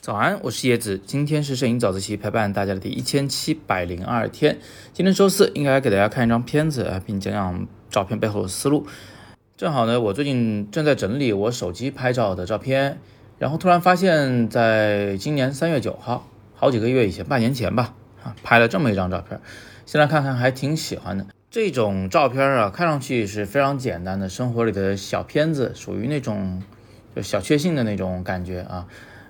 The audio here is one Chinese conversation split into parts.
早安，我是叶子，今天是摄影早自习陪伴大家的第一千七百零二天。今天周四，应该给大家看一张片子，并讲讲照片背后的思路。正好呢，我最近正在整理我手机拍照的照片，然后突然发现，在今年三月九号，好几个月以前，半年前吧，啊，拍了这么一张照片。现在看看还挺喜欢的。这种照片啊，看上去是非常简单的生活里的小片子，属于那种就小确幸的那种感觉啊。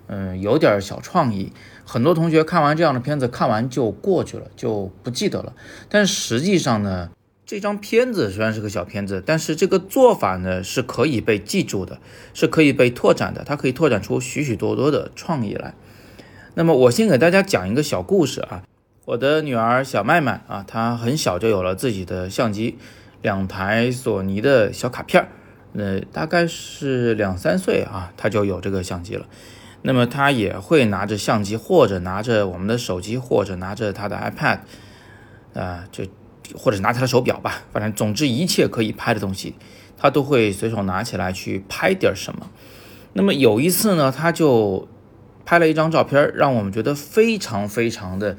嗯，有点小创意。很多同学看完这样的片子，看完就过去了，就不记得了。但实际上呢，这张片子虽然是个小片子，但是这个做法呢是可以被记住的，是可以被拓展的。它可以拓展出许许多多的创意来。那么我先给大家讲一个小故事啊。我的女儿小麦麦啊，她很小就有了自己的相机，两台索尼的小卡片儿。呃，大概是两三岁啊，她就有这个相机了。那么她也会拿着相机，或者拿着我们的手机，或者拿着她的 iPad，啊，就或者拿她的手表吧，反正总之一切可以拍的东西，她都会随手拿起来去拍点什么。那么有一次呢，她就拍了一张照片，让我们觉得非常非常的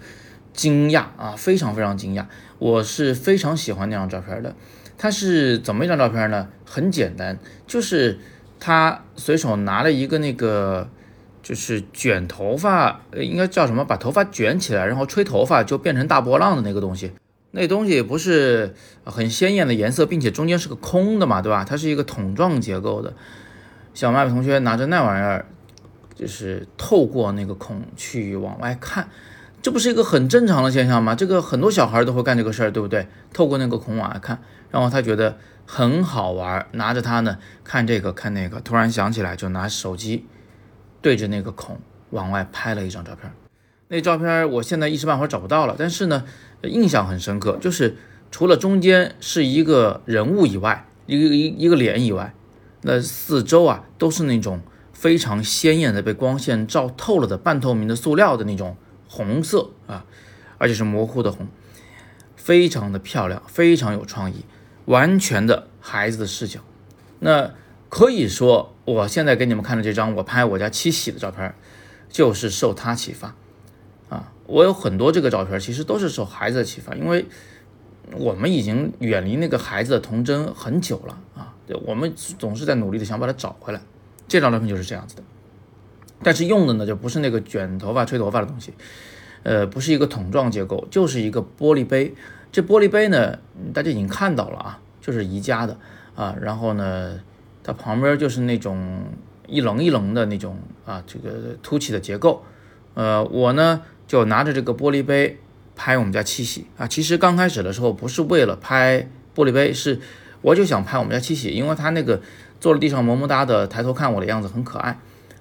惊讶啊，非常非常惊讶。我是非常喜欢那张照片的。他是怎么一张照片呢？很简单，就是他随手拿了一个那个。就是卷头发，应该叫什么？把头发卷起来，然后吹头发就变成大波浪的那个东西。那东西不是很鲜艳的颜色，并且中间是个空的嘛，对吧？它是一个桶状结构的。小麦同学拿着那玩意儿，就是透过那个孔去往外看，这不是一个很正常的现象吗？这个很多小孩都会干这个事儿，对不对？透过那个孔往外看，然后他觉得很好玩，拿着它呢看这个看那个，突然想起来就拿手机。对着那个孔往外拍了一张照片，那照片我现在一时半会儿找不到了，但是呢，印象很深刻，就是除了中间是一个人物以外，一个一一个脸以外，那四周啊都是那种非常鲜艳的被光线照透了的半透明的塑料的那种红色啊，而且是模糊的红，非常的漂亮，非常有创意，完全的孩子的视角，那。可以说，我现在给你们看的这张我拍我家七喜的照片，就是受他启发啊。我有很多这个照片，其实都是受孩子的启发，因为我们已经远离那个孩子的童真很久了啊。我们总是在努力的想把它找回来。这张照片就是这样子的，但是用的呢就不是那个卷头发、吹头发的东西，呃，不是一个桶状结构，就是一个玻璃杯。这玻璃杯呢，大家已经看到了啊，就是宜家的啊，然后呢。它旁边就是那种一棱一棱的那种啊，这个凸起的结构。呃，我呢就拿着这个玻璃杯拍我们家七喜啊。其实刚开始的时候不是为了拍玻璃杯，是我就想拍我们家七喜，因为它那个坐在地上萌萌哒的抬头看我的样子很可爱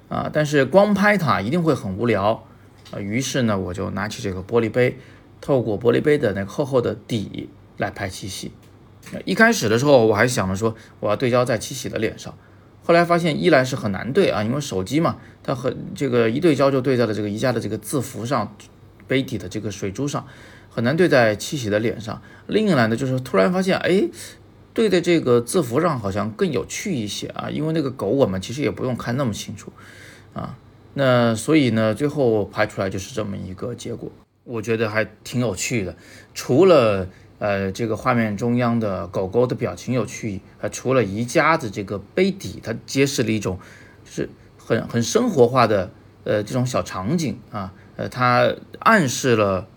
啊。但是光拍它一定会很无聊啊。于是呢，我就拿起这个玻璃杯，透过玻璃杯的那个厚厚的底来拍七喜。一开始的时候，我还想着说我要对焦在七喜的脸上，后来发现一来是很难对啊，因为手机嘛，它很这个一对焦就对在了这个宜家的这个字符上，杯底的这个水珠上，很难对在七喜的脸上。另一来呢，就是突然发现，哎，对的这个字符上好像更有趣一些啊，因为那个狗我们其实也不用看那么清楚啊，那所以呢，最后拍出来就是这么一个结果，我觉得还挺有趣的，除了。呃，这个画面中央的狗狗的表情有趣，呃，除了宜家的这个杯底，它揭示了一种就是很很生活化的呃这种小场景啊，呃，它暗示了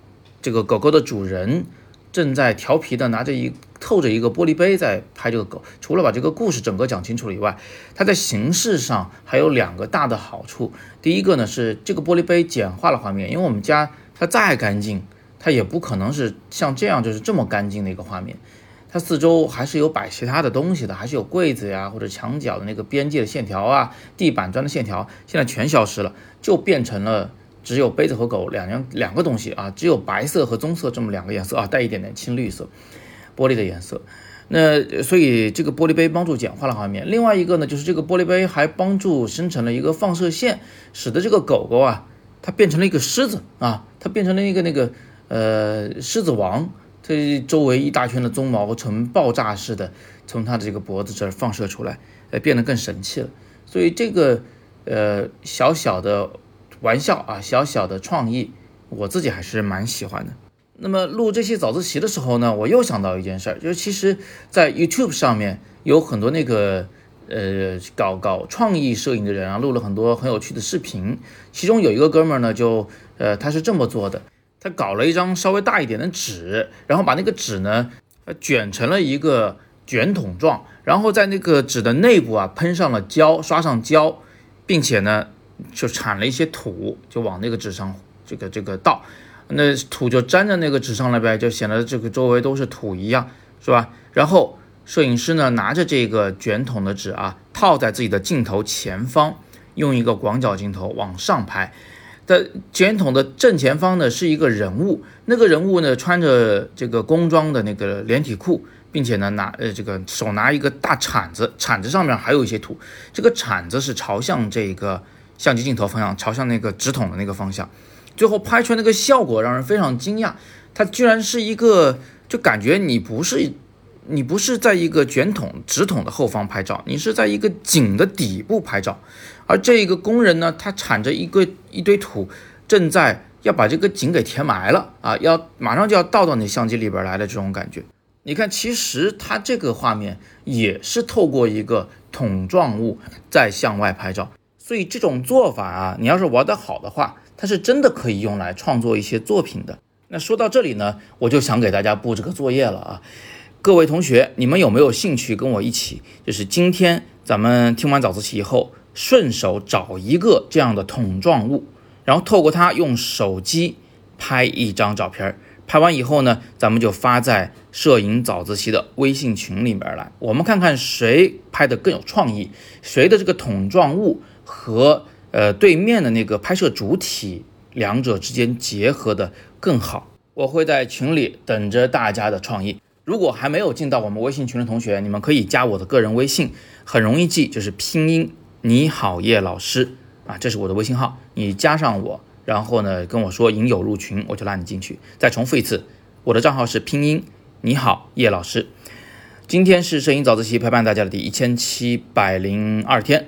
这个狗狗的主人正在调皮的拿着一透着一个玻璃杯在拍这个狗。除了把这个故事整个讲清楚了以外，它在形式上还有两个大的好处。第一个呢是这个玻璃杯简化了画面，因为我们家它再干净。它也不可能是像这样，就是这么干净的一个画面，它四周还是有摆其他的东西的，还是有柜子呀，或者墙角的那个边界的线条啊，地板砖的线条，现在全消失了，就变成了只有杯子和狗两样两个东西啊，只有白色和棕色这么两个颜色啊，带一点点青绿色，玻璃的颜色。那所以这个玻璃杯帮助简化了画面。另外一个呢，就是这个玻璃杯还帮助生成了一个放射线，使得这个狗狗啊，它变成了一个狮子啊，它变成了一个那个。呃，狮子王，它周围一大圈的鬃毛呈爆炸式的从它的这个脖子这儿放射出来，呃变得更神气了。所以这个呃小小的玩笑啊，小小的创意，我自己还是蛮喜欢的。那么录这些早自习的时候呢，我又想到一件事儿，就是其实，在 YouTube 上面有很多那个呃搞搞创意摄影的人啊，录了很多很有趣的视频。其中有一个哥们儿呢，就呃他是这么做的，他搞了一张稍微大一点的纸，然后把那个纸呢卷成了一个卷筒状。然后在那个纸的内部啊喷上了胶，刷上胶，并且呢就铲了一些土，就往那个纸上这个这个倒，那土就粘在那个纸上了呗，就显得这个周围都是土一样，是吧？然后摄影师呢拿着这个卷筒的纸啊套在自己的镜头前方，用一个广角镜头往上拍，的卷筒的正前方呢是一个人物，那个人物呢穿着这个工装的那个连体裤。并且呢，拿呃这个手拿一个大铲子，铲子上面还有一些土。这个铲子是朝向这个相机镜头方向，朝向那个纸筒的那个方向。最后拍出来那个效果让人非常惊讶，它居然是一个，就感觉你不是你不是在一个卷筒纸筒的后方拍照，你是在一个井的底部拍照。而这一个工人呢，他铲着一个一堆土，正在要把这个井给填埋了啊，要马上就要倒到你相机里边来的这种感觉。你看，其实它这个画面也是透过一个桶状物在向外拍照，所以这种做法啊，你要是玩得好的话，它是真的可以用来创作一些作品的。那说到这里呢，我就想给大家布置个作业了啊，各位同学，你们有没有兴趣跟我一起？就是今天咱们听完早自习以后，顺手找一个这样的桶状物，然后透过它用手机拍一张照片儿。拍完以后呢，咱们就发在摄影早自习的微信群里面来，我们看看谁拍的更有创意，谁的这个桶状物和呃对面的那个拍摄主体两者之间结合的更好。我会在群里等着大家的创意。如果还没有进到我们微信群的同学，你们可以加我的个人微信，很容易记，就是拼音你好叶老师啊，这是我的微信号，你加上我。然后呢，跟我说引友入群，我就拉你进去。再重复一次，我的账号是拼音你好叶老师。今天是摄影早自习陪伴大家的第一千七百零二天，